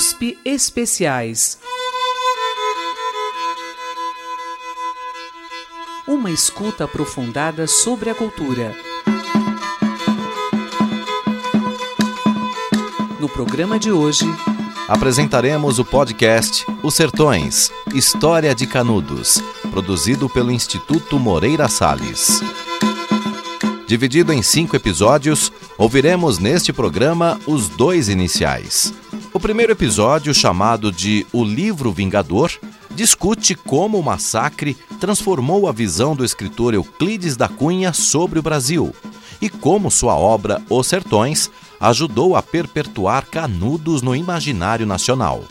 USP Especiais. Uma escuta aprofundada sobre a cultura. No programa de hoje, apresentaremos o podcast Os Sertões História de Canudos, produzido pelo Instituto Moreira Salles. Dividido em cinco episódios, ouviremos neste programa os dois iniciais. O primeiro episódio, chamado de O Livro Vingador, discute como o massacre transformou a visão do escritor Euclides da Cunha sobre o Brasil e como sua obra Os Sertões ajudou a perpetuar Canudos no imaginário nacional.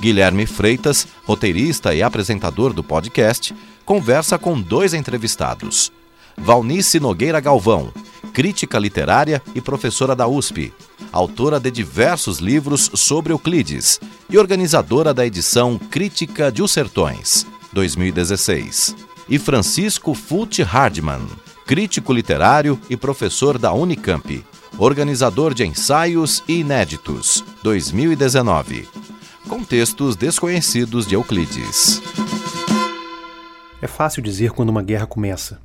Guilherme Freitas, roteirista e apresentador do podcast, conversa com dois entrevistados. Valnice Nogueira Galvão, crítica literária e professora da USP, autora de diversos livros sobre Euclides e organizadora da edição Crítica de Os Sertões, 2016. E Francisco Fult Hardman, crítico literário e professor da Unicamp, organizador de ensaios e inéditos, 2019. Com textos desconhecidos de Euclides. É fácil dizer quando uma guerra começa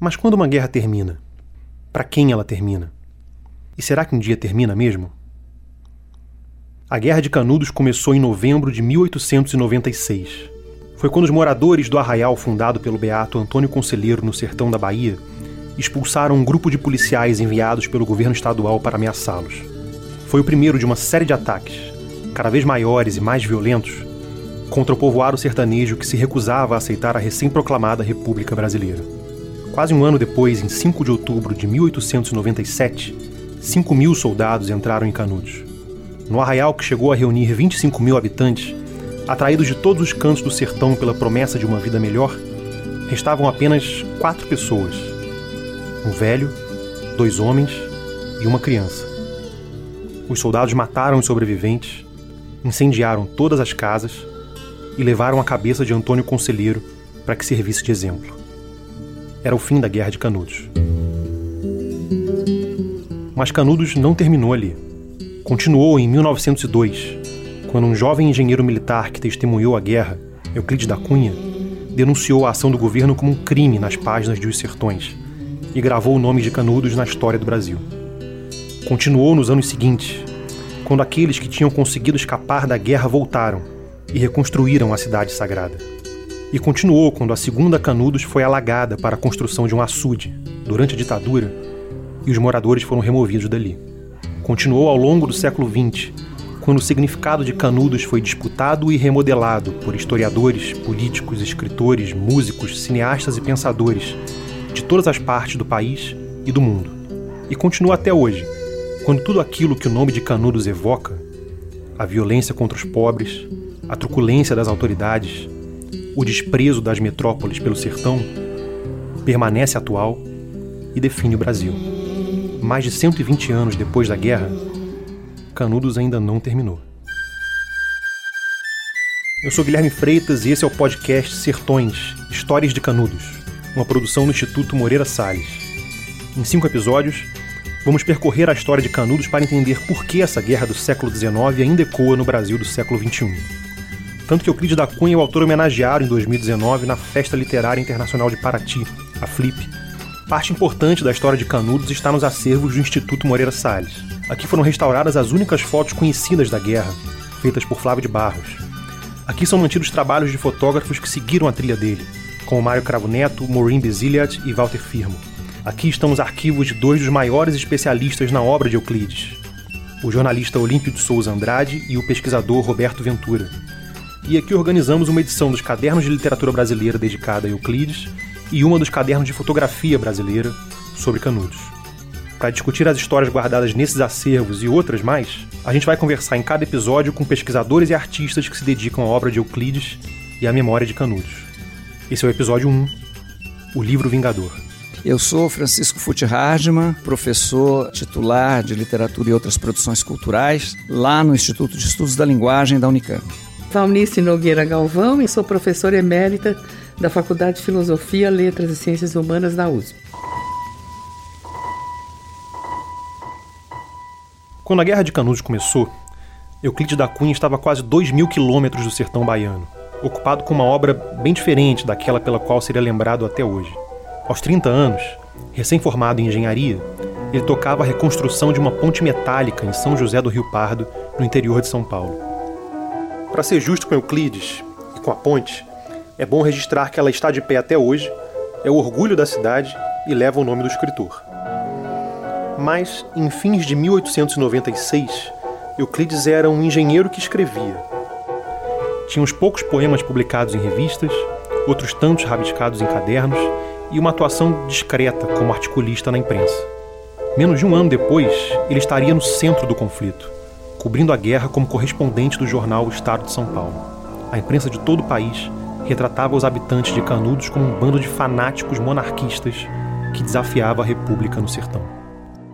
mas quando uma guerra termina? Para quem ela termina? E será que um dia termina mesmo? A Guerra de Canudos começou em novembro de 1896. Foi quando os moradores do arraial fundado pelo beato Antônio Conselheiro no sertão da Bahia expulsaram um grupo de policiais enviados pelo governo estadual para ameaçá-los. Foi o primeiro de uma série de ataques, cada vez maiores e mais violentos, contra o povoado sertanejo que se recusava a aceitar a recém-proclamada República Brasileira. Quase um ano depois, em 5 de outubro de 1897, 5 mil soldados entraram em Canudos. No arraial que chegou a reunir 25 mil habitantes, atraídos de todos os cantos do sertão pela promessa de uma vida melhor, restavam apenas quatro pessoas: um velho, dois homens e uma criança. Os soldados mataram os sobreviventes, incendiaram todas as casas e levaram a cabeça de Antônio Conselheiro para que servisse de exemplo era o fim da Guerra de Canudos. Mas Canudos não terminou ali. Continuou em 1902, quando um jovem engenheiro militar que testemunhou a guerra, Euclides da Cunha, denunciou a ação do governo como um crime nas páginas de Os Sertões e gravou o nome de Canudos na história do Brasil. Continuou nos anos seguintes, quando aqueles que tinham conseguido escapar da guerra voltaram e reconstruíram a cidade sagrada e continuou quando a segunda Canudos foi alagada para a construção de um açude durante a ditadura e os moradores foram removidos dali. Continuou ao longo do século XX, quando o significado de Canudos foi disputado e remodelado por historiadores, políticos, escritores, músicos, cineastas e pensadores de todas as partes do país e do mundo. E continua até hoje, quando tudo aquilo que o nome de Canudos evoca a violência contra os pobres, a truculência das autoridades, o desprezo das metrópoles pelo sertão permanece atual e define o Brasil. Mais de 120 anos depois da guerra, Canudos ainda não terminou. Eu sou Guilherme Freitas e esse é o podcast Sertões Histórias de Canudos, uma produção do Instituto Moreira Salles. Em cinco episódios, vamos percorrer a história de Canudos para entender por que essa guerra do século XIX ainda ecoa no Brasil do século XXI tanto que Euclides da Cunha é o autor homenageado em 2019 na Festa Literária Internacional de Paraty, a FLIP. Parte importante da história de Canudos está nos acervos do Instituto Moreira Salles. Aqui foram restauradas as únicas fotos conhecidas da guerra, feitas por Flávio de Barros. Aqui são mantidos trabalhos de fotógrafos que seguiram a trilha dele, como Mário Cravo Neto, Maureen Beziliat e Walter Firmo. Aqui estão os arquivos de dois dos maiores especialistas na obra de Euclides, o jornalista Olímpio de Souza Andrade e o pesquisador Roberto Ventura e aqui organizamos uma edição dos Cadernos de Literatura Brasileira dedicada a Euclides e uma dos Cadernos de Fotografia Brasileira sobre Canudos. Para discutir as histórias guardadas nesses acervos e outras mais, a gente vai conversar em cada episódio com pesquisadores e artistas que se dedicam à obra de Euclides e à memória de Canudos. Esse é o episódio 1, O Livro Vingador. Eu sou Francisco Fute Hardman, professor titular de literatura e outras produções culturais lá no Instituto de Estudos da Linguagem da Unicamp. Valnice Nogueira Galvão e sou professora emérita da Faculdade de Filosofia, Letras e Ciências Humanas da USP. Quando a Guerra de Canudos começou, Euclides da Cunha estava a quase 2 mil quilômetros do sertão baiano, ocupado com uma obra bem diferente daquela pela qual seria lembrado até hoje. Aos 30 anos, recém-formado em engenharia, ele tocava a reconstrução de uma ponte metálica em São José do Rio Pardo, no interior de São Paulo. Para ser justo com Euclides e com a ponte, é bom registrar que ela está de pé até hoje, é o orgulho da cidade e leva o nome do escritor. Mas, em fins de 1896, Euclides era um engenheiro que escrevia. Tinha uns poucos poemas publicados em revistas, outros tantos rabiscados em cadernos e uma atuação discreta como articulista na imprensa. Menos de um ano depois, ele estaria no centro do conflito, cobrindo a guerra como correspondente do jornal O Estado de São Paulo. A imprensa de todo o país retratava os habitantes de Canudos como um bando de fanáticos monarquistas que desafiava a república no sertão.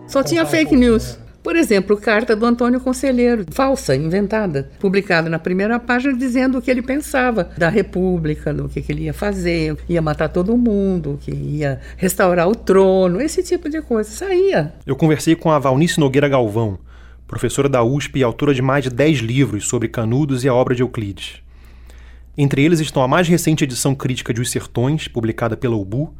Só tinha fake news. Por exemplo, carta do Antônio Conselheiro, falsa, inventada, publicada na primeira página dizendo o que ele pensava da República, do que, que ele ia fazer, ia matar todo mundo, que ia restaurar o trono, esse tipo de coisa. Saía. Eu conversei com a Valnice Nogueira Galvão, professora da USP e autora de mais de 10 livros sobre Canudos e a obra de Euclides. Entre eles estão a mais recente edição crítica de Os Sertões, publicada pela UBU,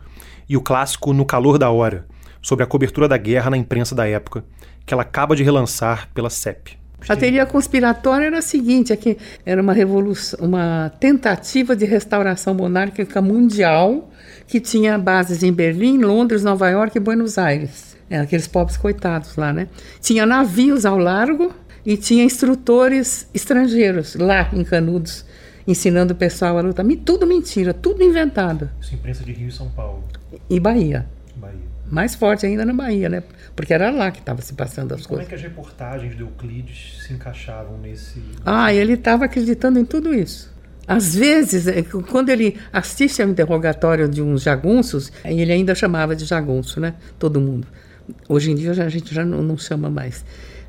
e o clássico No Calor da Hora, sobre a cobertura da guerra na imprensa da época, que ela acaba de relançar pela CEP. A teoria conspiratória era a seguinte, é que era uma revolução, uma tentativa de restauração monárquica mundial que tinha bases em Berlim, Londres, Nova York e Buenos Aires. É, aqueles pobres coitados lá, né? Tinha navios ao largo e tinha instrutores estrangeiros lá em Canudos ensinando o pessoal a lutar. Tudo mentira, tudo inventado. Isso imprensa de Rio e São Paulo. E Bahia. Bahia. Mais forte ainda na Bahia, né? Porque era lá que estava se passando as e como coisas. é que as reportagens de Euclides se encaixavam nesse. Ah, ele estava acreditando em tudo isso. Às vezes, é, quando ele assiste ao interrogatório de uns jagunços, ele ainda chamava de jagunço, né? Todo mundo. Hoje em dia a gente já não, não chama mais.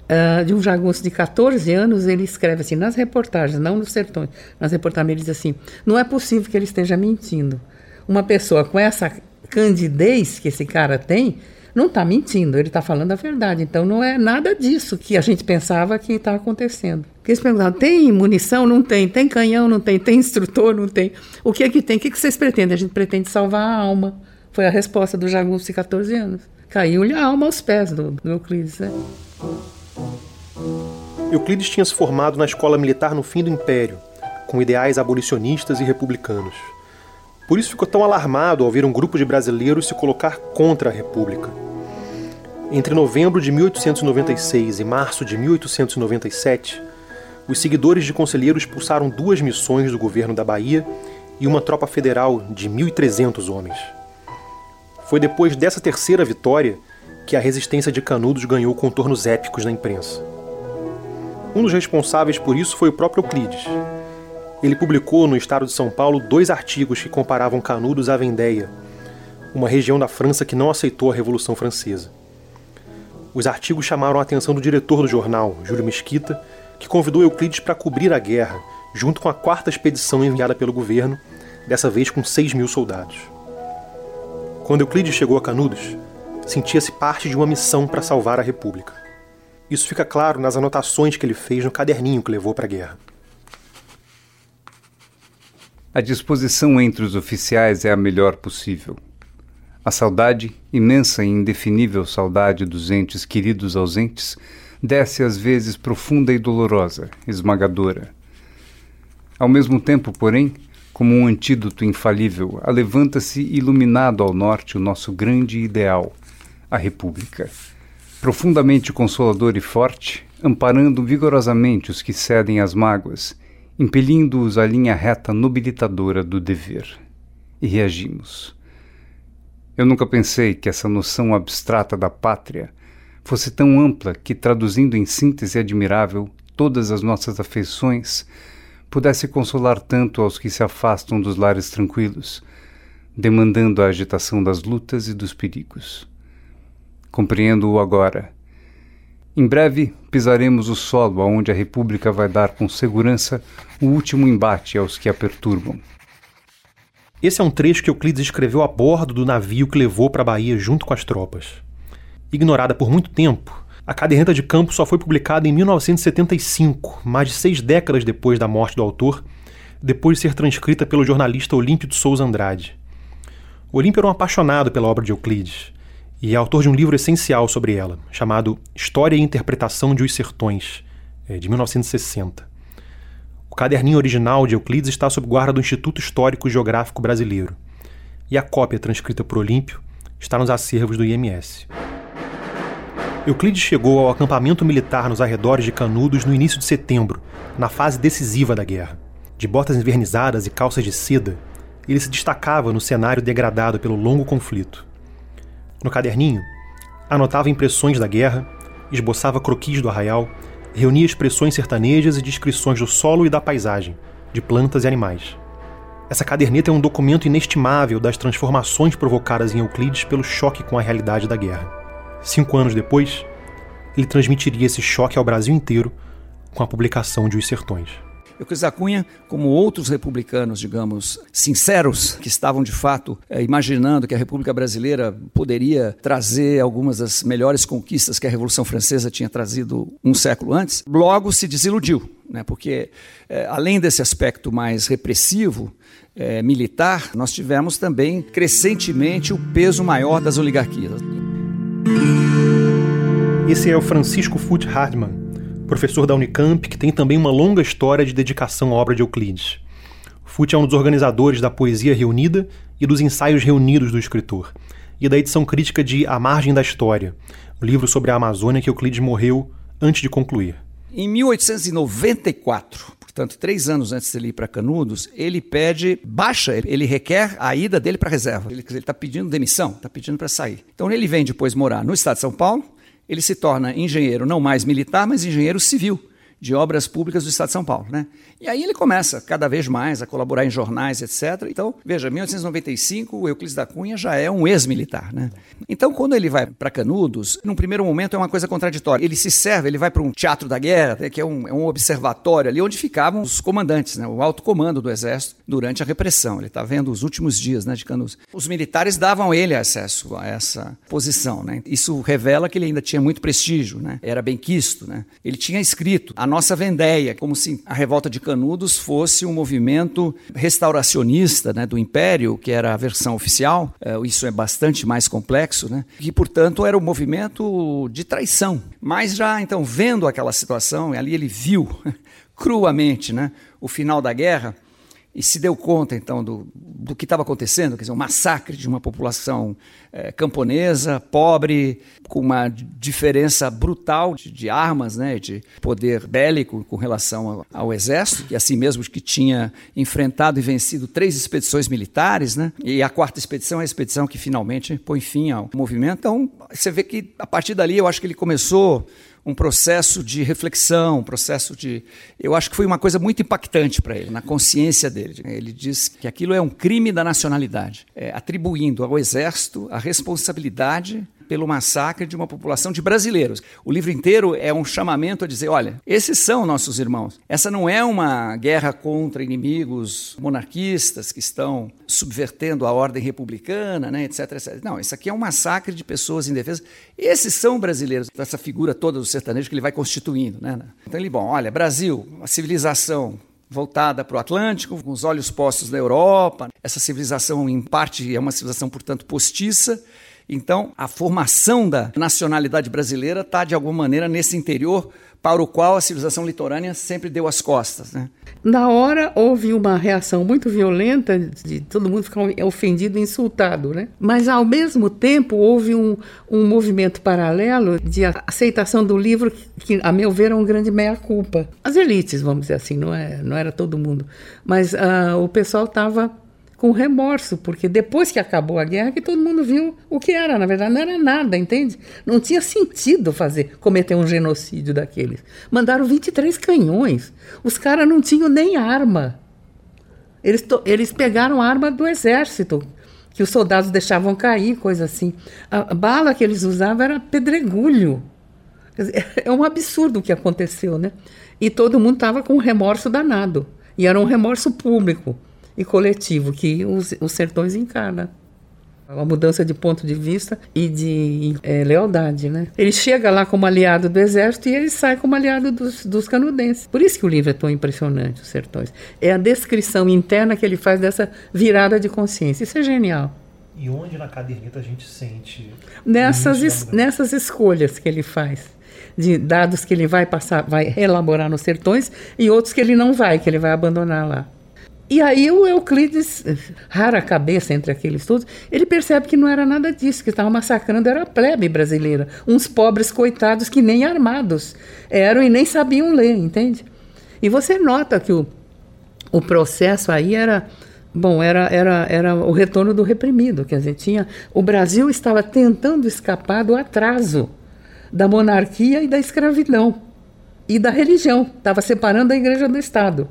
Uh, de um jagunço de 14 anos, ele escreve assim, nas reportagens, não nos sertões, nas reportagens, ele diz assim: não é possível que ele esteja mentindo. Uma pessoa com essa candidez que esse cara tem, não está mentindo, ele está falando a verdade. Então não é nada disso que a gente pensava que está acontecendo. Porque eles perguntavam: tem munição? Não tem. Tem canhão? Não tem. Tem instrutor? Não tem. O que é que tem? O que, que vocês pretendem? A gente pretende salvar a alma. Foi a resposta do jagunço de 14 anos. Caiu-lhe a alma aos pés do, do Euclides, né? Euclides tinha se formado na escola militar no fim do Império, com ideais abolicionistas e republicanos. Por isso ficou tão alarmado ao ver um grupo de brasileiros se colocar contra a República. Entre novembro de 1896 e março de 1897, os seguidores de Conselheiro expulsaram duas missões do governo da Bahia e uma tropa federal de 1.300 homens. Foi depois dessa terceira vitória que a resistência de Canudos ganhou contornos épicos na imprensa. Um dos responsáveis por isso foi o próprio Euclides. Ele publicou no estado de São Paulo dois artigos que comparavam Canudos à Vendéia, uma região da França que não aceitou a Revolução Francesa. Os artigos chamaram a atenção do diretor do jornal, Júlio Mesquita, que convidou Euclides para cobrir a guerra, junto com a quarta expedição enviada pelo governo, dessa vez com 6 mil soldados. Quando Euclides chegou a Canudos, sentia-se parte de uma missão para salvar a República. Isso fica claro nas anotações que ele fez no caderninho que levou para a guerra. A disposição entre os oficiais é a melhor possível. A saudade, imensa e indefinível saudade dos entes queridos ausentes, desce às vezes profunda e dolorosa, esmagadora. Ao mesmo tempo, porém, como um antídoto infalível, alevanta-se iluminado ao norte o nosso grande ideal, a República. Profundamente consolador e forte, amparando vigorosamente os que cedem às mágoas, impelindo-os à linha reta nobilitadora do dever. E reagimos. Eu nunca pensei que essa noção abstrata da pátria fosse tão ampla que, traduzindo em síntese admirável todas as nossas afeições, pudesse consolar tanto aos que se afastam dos lares tranquilos, demandando a agitação das lutas e dos perigos. Compreendo-o agora. Em breve pisaremos o solo aonde a República vai dar com segurança o último embate aos que a perturbam. Esse é um trecho que Euclides escreveu a bordo do navio que levou para a Bahia junto com as tropas. Ignorada por muito tempo, A caderneta de campo só foi publicada em 1975, mais de seis décadas depois da morte do autor, depois de ser transcrita pelo jornalista Olímpio de Souza Andrade. Olímpio era um apaixonado pela obra de Euclides e é autor de um livro essencial sobre ela, chamado História e Interpretação de Os Sertões, é, de 1960. O caderninho original de Euclides está sob guarda do Instituto Histórico Geográfico Brasileiro, e a cópia transcrita por Olímpio está nos acervos do IMS. Euclides chegou ao acampamento militar nos arredores de Canudos no início de setembro, na fase decisiva da guerra. De botas envernizadas e calças de seda, ele se destacava no cenário degradado pelo longo conflito. No caderninho, anotava impressões da guerra, esboçava croquis do arraial, reunia expressões sertanejas e descrições do solo e da paisagem, de plantas e animais. Essa caderneta é um documento inestimável das transformações provocadas em Euclides pelo choque com a realidade da guerra. Cinco anos depois, ele transmitiria esse choque ao Brasil inteiro com a publicação de Os Sertões. Euclides da Cunha, como outros republicanos, digamos, sinceros, que estavam de fato é, imaginando que a República Brasileira poderia trazer algumas das melhores conquistas que a Revolução Francesa tinha trazido um século antes, logo se desiludiu, né? porque é, além desse aspecto mais repressivo, é, militar, nós tivemos também crescentemente o peso maior das oligarquias. Esse é o Francisco Foote Hardman, professor da Unicamp, que tem também uma longa história de dedicação à obra de Euclides. Foote é um dos organizadores da Poesia Reunida e dos Ensaios Reunidos do escritor, e da edição crítica de A Margem da História, o livro sobre a Amazônia que Euclides morreu antes de concluir. Em 1894, portanto, três anos antes de ele ir para Canudos, ele pede baixa, ele requer a ida dele para reserva. Ele está pedindo demissão, está pedindo para sair. Então ele vem depois morar no estado de São Paulo, ele se torna engenheiro não mais militar, mas engenheiro civil de obras públicas do Estado de São Paulo. Né? E aí ele começa cada vez mais a colaborar em jornais, etc. Então, veja, 1895, o Euclides da Cunha já é um ex-militar. Né? Então, quando ele vai para Canudos, num primeiro momento é uma coisa contraditória. Ele se serve, ele vai para um teatro da guerra, né, que é um, é um, observatório ali onde ficavam os comandantes, né? o alto comando do exército durante a repressão. Ele está vendo os últimos dias né, de Canudos. Os militares davam ele acesso a essa posição. Né? Isso revela que ele ainda tinha muito prestígio, né? era bem quisto. Né? Ele tinha escrito a nossa vendéia, como se a revolta de Canudos fosse um movimento restauracionista né, do Império, que era a versão oficial. É, isso é bastante mais complexo, né? que, portanto, era um movimento de traição. Mas já, então, vendo aquela situação, ali ele viu cruamente né, o final da guerra e se deu conta, então, do, do que estava acontecendo, quer dizer, um massacre de uma população é, camponesa, pobre, com uma diferença brutal de, de, armas, né, de poder bélico com relação ao, ao, exército, e assim mesmo que tinha enfrentado e vencido três expedições militares, né, e a quarta expedição é a expedição que finalmente põe fim ao movimento. Então, você vê que a partir dali eu acho que ele começou um processo de reflexão, um processo de. Eu acho que foi uma coisa muito impactante para ele, na consciência dele. Ele diz que aquilo é um crime da nacionalidade, é, atribuindo ao exército a responsabilidade pelo massacre de uma população de brasileiros. O livro inteiro é um chamamento a dizer: olha, esses são nossos irmãos. Essa não é uma guerra contra inimigos monarquistas que estão subvertendo a ordem republicana, né, etc, etc. Não, isso aqui é um massacre de pessoas indefesas. Esses são brasileiros, essa figura toda do sertanejo que ele vai constituindo. Né? Então ele, bom, olha, Brasil, a civilização voltada para o Atlântico, com os olhos postos na Europa. Essa civilização, em parte, é uma civilização, portanto, postiça. Então, a formação da nacionalidade brasileira está, de alguma maneira, nesse interior para o qual a civilização litorânea sempre deu as costas. Né? Na hora houve uma reação muito violenta de todo mundo ficar ofendido insultado, né? mas ao mesmo tempo houve um, um movimento paralelo de aceitação do livro que, a meu ver, é um grande meia-culpa. As elites, vamos dizer assim, não, é, não era todo mundo, mas uh, o pessoal estava com remorso, porque depois que acabou a guerra que todo mundo viu o que era, na verdade não era nada, entende? Não tinha sentido fazer cometer um genocídio daqueles. Mandaram 23 canhões. Os caras não tinham nem arma. Eles, eles pegaram arma do exército, que os soldados deixavam cair, coisa assim. A bala que eles usavam era pedregulho. É um absurdo o que aconteceu, né? E todo mundo estava com remorso danado. E era um remorso público e coletivo que os, os sertões encarna. Uma mudança de ponto de vista e de é, lealdade, né? Ele chega lá como aliado do exército e ele sai como aliado dos, dos canudenses. Por isso que o livro é tão impressionante, Os Sertões. É a descrição interna que ele faz dessa virada de consciência. Isso é genial. E onde na caderneta a gente sente nessas es, nessas escolhas que ele faz de dados que ele vai passar, vai elaborar nos sertões e outros que ele não vai, que ele vai abandonar lá. E aí o Euclides, rara cabeça entre aqueles todos, ele percebe que não era nada disso, que estava massacrando era a plebe brasileira, uns pobres coitados que nem armados eram e nem sabiam ler, entende? E você nota que o, o processo aí era Bom, era, era, era o retorno do reprimido, quer dizer, tinha, o Brasil estava tentando escapar do atraso da monarquia e da escravidão e da religião, estava separando a igreja do Estado.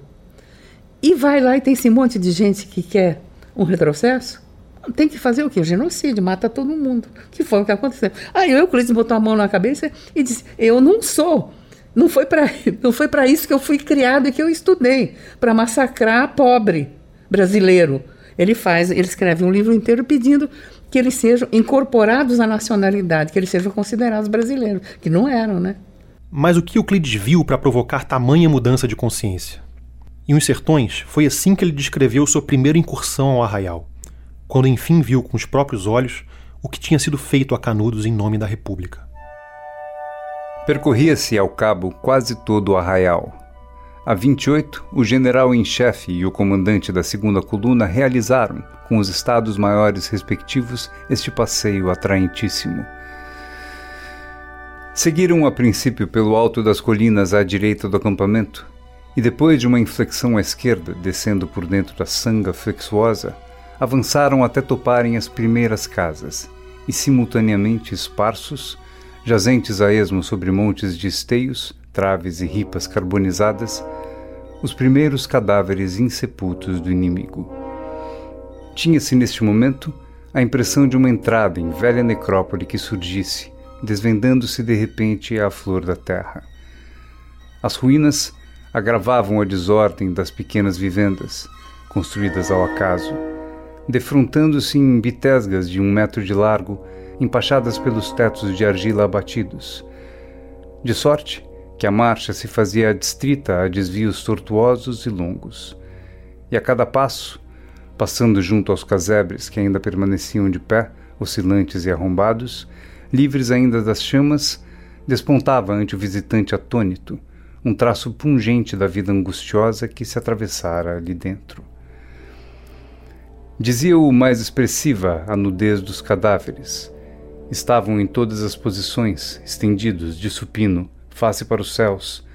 E vai lá e tem esse monte de gente que quer um retrocesso. Tem que fazer o quê? Genocídio, mata todo mundo. Que foi o que aconteceu. Aí o Euclides botou a mão na cabeça e disse: Eu não sou. Não foi para isso que eu fui criado e que eu estudei, para massacrar pobre brasileiro. Ele faz, ele escreve um livro inteiro pedindo que eles sejam incorporados à nacionalidade, que eles sejam considerados brasileiros, que não eram, né? Mas o que Euclides viu para provocar tamanha mudança de consciência? Em Os Sertões, foi assim que ele descreveu sua primeira incursão ao arraial, quando enfim viu com os próprios olhos o que tinha sido feito a Canudos em nome da República. Percorria-se ao cabo quase todo o arraial. A 28, o general em chefe e o comandante da segunda coluna realizaram, com os estados maiores respectivos, este passeio atraentíssimo. Seguiram a princípio pelo alto das colinas à direita do acampamento, e depois de uma inflexão à esquerda, descendo por dentro da sanga flexuosa, avançaram até toparem as primeiras casas, e simultaneamente esparsos, jazentes a esmo sobre montes de esteios, traves e ripas carbonizadas, os primeiros cadáveres insepultos do inimigo. Tinha-se neste momento a impressão de uma entrada em velha necrópole que surgisse, desvendando-se de repente à flor da terra. As ruínas agravavam a desordem das pequenas vivendas, construídas ao acaso, defrontando-se em bitesgas de um metro de largo, empachadas pelos tetos de argila abatidos. De sorte que a marcha se fazia adstrita a desvios tortuosos e longos. E a cada passo, passando junto aos casebres que ainda permaneciam de pé, oscilantes e arrombados, livres ainda das chamas, despontava ante o visitante atônito, um traço pungente da vida angustiosa que se atravessara ali dentro. Dizia-o mais expressiva a nudez dos cadáveres. Estavam em todas as posições, estendidos, de supino, face para os céus,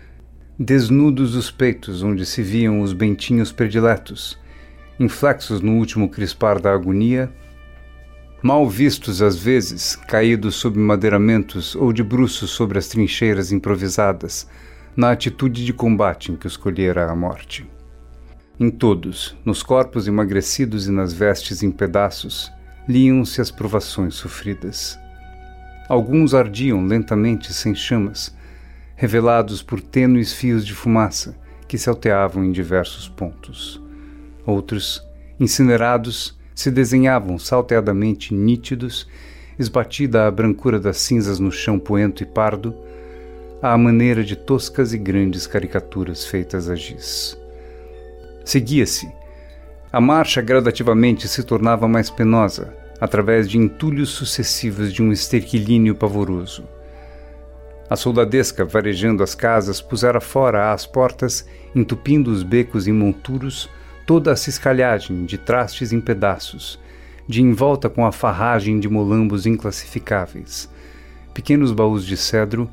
desnudos os peitos onde se viam os bentinhos prediletos, inflexos no último crispar da agonia, mal vistos às vezes, caídos sob madeiramentos ou de bruços sobre as trincheiras improvisadas, na atitude de combate em que escolhera a morte. Em todos, nos corpos emagrecidos e nas vestes em pedaços, liam-se as provações sofridas. Alguns ardiam lentamente sem chamas, revelados por tênues fios de fumaça que se alteavam em diversos pontos. Outros, incinerados, se desenhavam salteadamente nítidos, esbatida a brancura das cinzas no chão poento e pardo, à maneira de toscas e grandes caricaturas feitas a giz. Seguia-se. A marcha gradativamente se tornava mais penosa, através de entulhos sucessivos de um esterquilínio pavoroso. A soldadesca, varejando as casas, pusera fora às portas, entupindo os becos e monturos, toda a ciscalhagem de trastes em pedaços, de envolta com a farragem de molambos inclassificáveis, pequenos baús de cedro,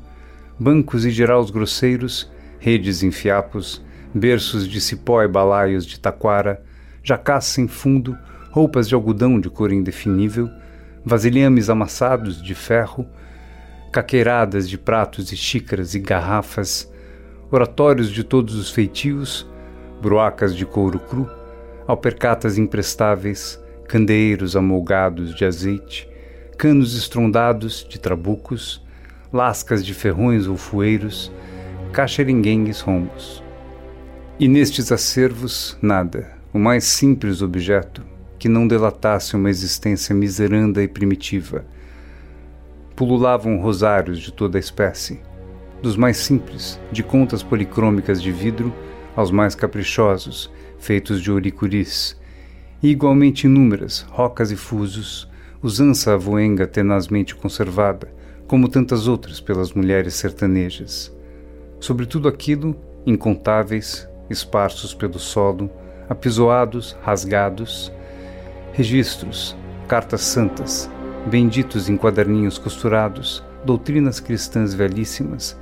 bancos e geraus grosseiros, redes em fiapos, berços de cipó e balaios de taquara, jacás sem fundo, roupas de algodão de cor indefinível, vasilhames amassados de ferro, caqueiradas de pratos e xícaras e garrafas, oratórios de todos os feitios, broacas de couro cru, alpercatas imprestáveis, candeeiros amolgados de azeite, canos estrondados de trabucos, lascas de ferrões ou fueiros, caxeringuengues rombos. E nestes acervos, nada, o mais simples objeto, que não delatasse uma existência miseranda e primitiva. Pululavam rosários de toda a espécie, dos mais simples, de contas policrômicas de vidro, aos mais caprichosos, feitos de oricuris, e igualmente inúmeras, rocas e fusos, usança avoenga tenazmente conservada, como tantas outras pelas mulheres sertanejas. Sobre tudo aquilo, incontáveis, esparsos pelo solo, apisoados, rasgados, registros, cartas santas, benditos em quaderninhos costurados, doutrinas cristãs velhíssimas,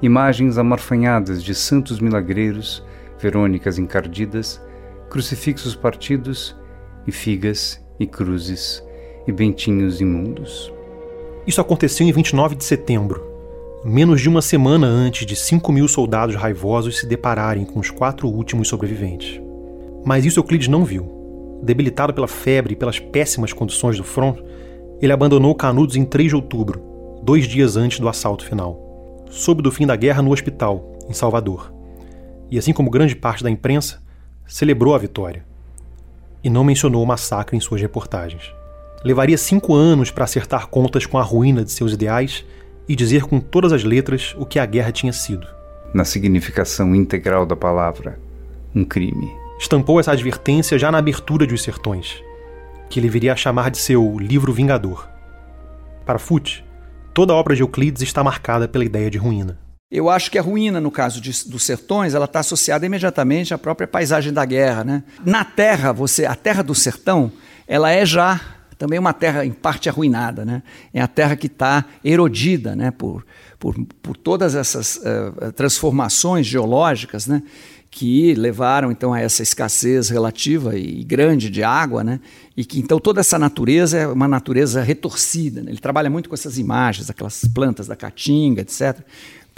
imagens amarfanhadas de santos milagreiros, verônicas encardidas, crucifixos partidos e figas e cruzes e bentinhos imundos. Isso aconteceu em 29 de setembro, menos de uma semana antes de 5 mil soldados raivosos se depararem com os quatro últimos sobreviventes. Mas isso Euclides não viu. Debilitado pela febre e pelas péssimas condições do front, ele abandonou Canudos em 3 de outubro, dois dias antes do assalto final. Soube do fim da guerra no hospital, em Salvador. E assim como grande parte da imprensa, celebrou a vitória. E não mencionou o massacre em suas reportagens. Levaria cinco anos para acertar contas com a ruína de seus ideais e dizer com todas as letras o que a guerra tinha sido. Na significação integral da palavra, um crime. Estampou essa advertência já na abertura de Os Sertões, que ele viria a chamar de seu livro vingador. Para Fute, toda a obra de Euclides está marcada pela ideia de ruína. Eu acho que a ruína, no caso de, dos sertões, ela está associada imediatamente à própria paisagem da guerra. Né? Na terra, você, a terra do sertão, ela é já também uma terra em parte arruinada. Né? É a terra que está erodida né? por, por, por todas essas uh, transformações geológicas. Né? que levaram então a essa escassez relativa e grande de água, né? E que então toda essa natureza é uma natureza retorcida. Né? Ele trabalha muito com essas imagens, aquelas plantas da caatinga, etc.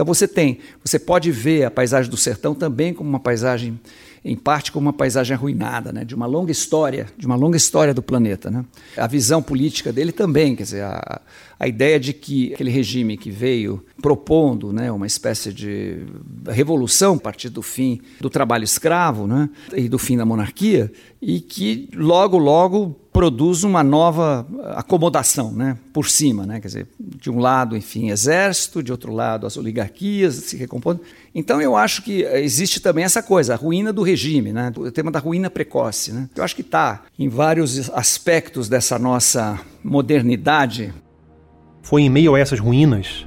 Então você tem, você pode ver a paisagem do sertão também como uma paisagem em parte como uma paisagem arruinada, né, de uma longa história, de uma longa história do planeta. Né. A visão política dele também, quer dizer, a, a ideia de que aquele regime que veio propondo né, uma espécie de revolução a partir do fim do trabalho escravo né, e do fim da monarquia, e que logo, logo produz uma nova acomodação né, por cima. Né, quer dizer, de um lado, enfim, exército, de outro lado, as oligarquias se recompondo. Então, eu acho que existe também essa coisa, a ruína do regime, né, o tema da ruína precoce. Né. Eu acho que está em vários aspectos dessa nossa modernidade. Foi em meio a essas ruínas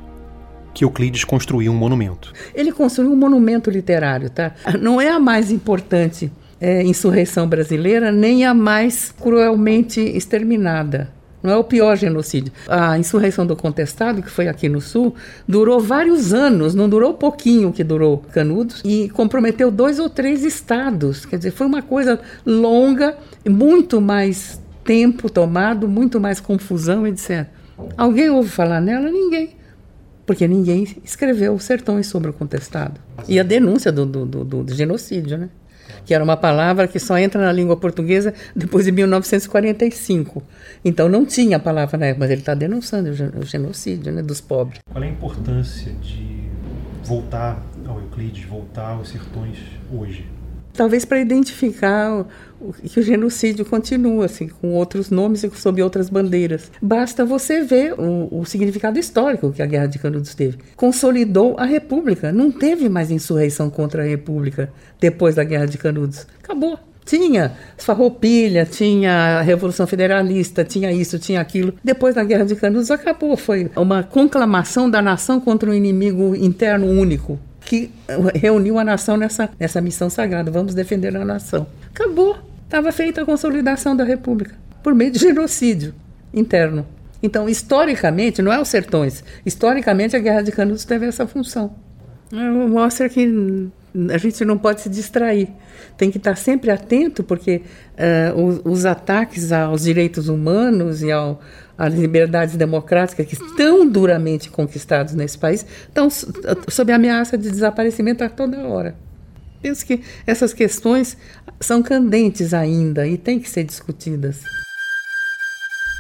que Euclides construiu um monumento. Ele construiu um monumento literário, tá? Não é a mais importante é, insurreição brasileira, nem a mais cruelmente exterminada. Não é o pior genocídio. A insurreição do Contestado, que foi aqui no Sul, durou vários anos, não durou pouquinho que durou Canudos, e comprometeu dois ou três estados. Quer dizer, foi uma coisa longa, muito mais tempo tomado, muito mais confusão, etc. Alguém ouve falar nela? Ninguém. Porque ninguém escreveu Sertões sobre o Contestado. E a denúncia do, do, do, do genocídio, né? Que era uma palavra que só entra na língua portuguesa depois de 1945. Então não tinha a palavra na época, mas ele está denunciando o genocídio né, dos pobres. Qual é a importância de voltar ao Euclides, voltar aos sertões hoje? Talvez para identificar que o genocídio continua, assim, com outros nomes e sob outras bandeiras. Basta você ver o, o, significado histórico que a Guerra de Canudos teve. Consolidou a República. Não teve mais insurreição contra a República depois da Guerra de Canudos. Acabou. Tinha farroupilha, tinha a Revolução Federalista, tinha isso, tinha aquilo. Depois da Guerra de Canudos acabou. Foi uma conclamação da nação contra um inimigo interno único que reuniu a nação nessa, nessa missão sagrada. Vamos defender a nação. Acabou. Estava feita a consolidação da República por meio de genocídio interno. Então, historicamente, não é os sertões, historicamente a Guerra de Canudos teve essa função. Mostra que a gente não pode se distrair. Tem que estar sempre atento, porque uh, os, os, ataques aos direitos humanos e ao, às liberdades democráticas que estão duramente conquistados nesse país estão sob ameaça de desaparecimento a toda hora. Penso que essas questões são candentes ainda e têm que ser discutidas.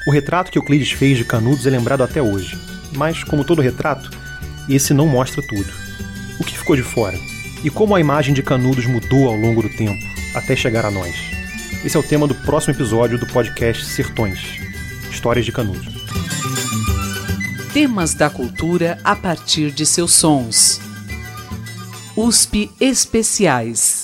O retrato que Euclides fez de Canudos é lembrado até hoje, mas, como todo retrato, esse não mostra tudo. O que ficou de fora? E como a imagem de Canudos mudou ao longo do tempo, até chegar a nós? Esse é o tema do próximo episódio do podcast Sertões Histórias de Canudos. Temas da cultura a partir de seus sons. USP Especiais.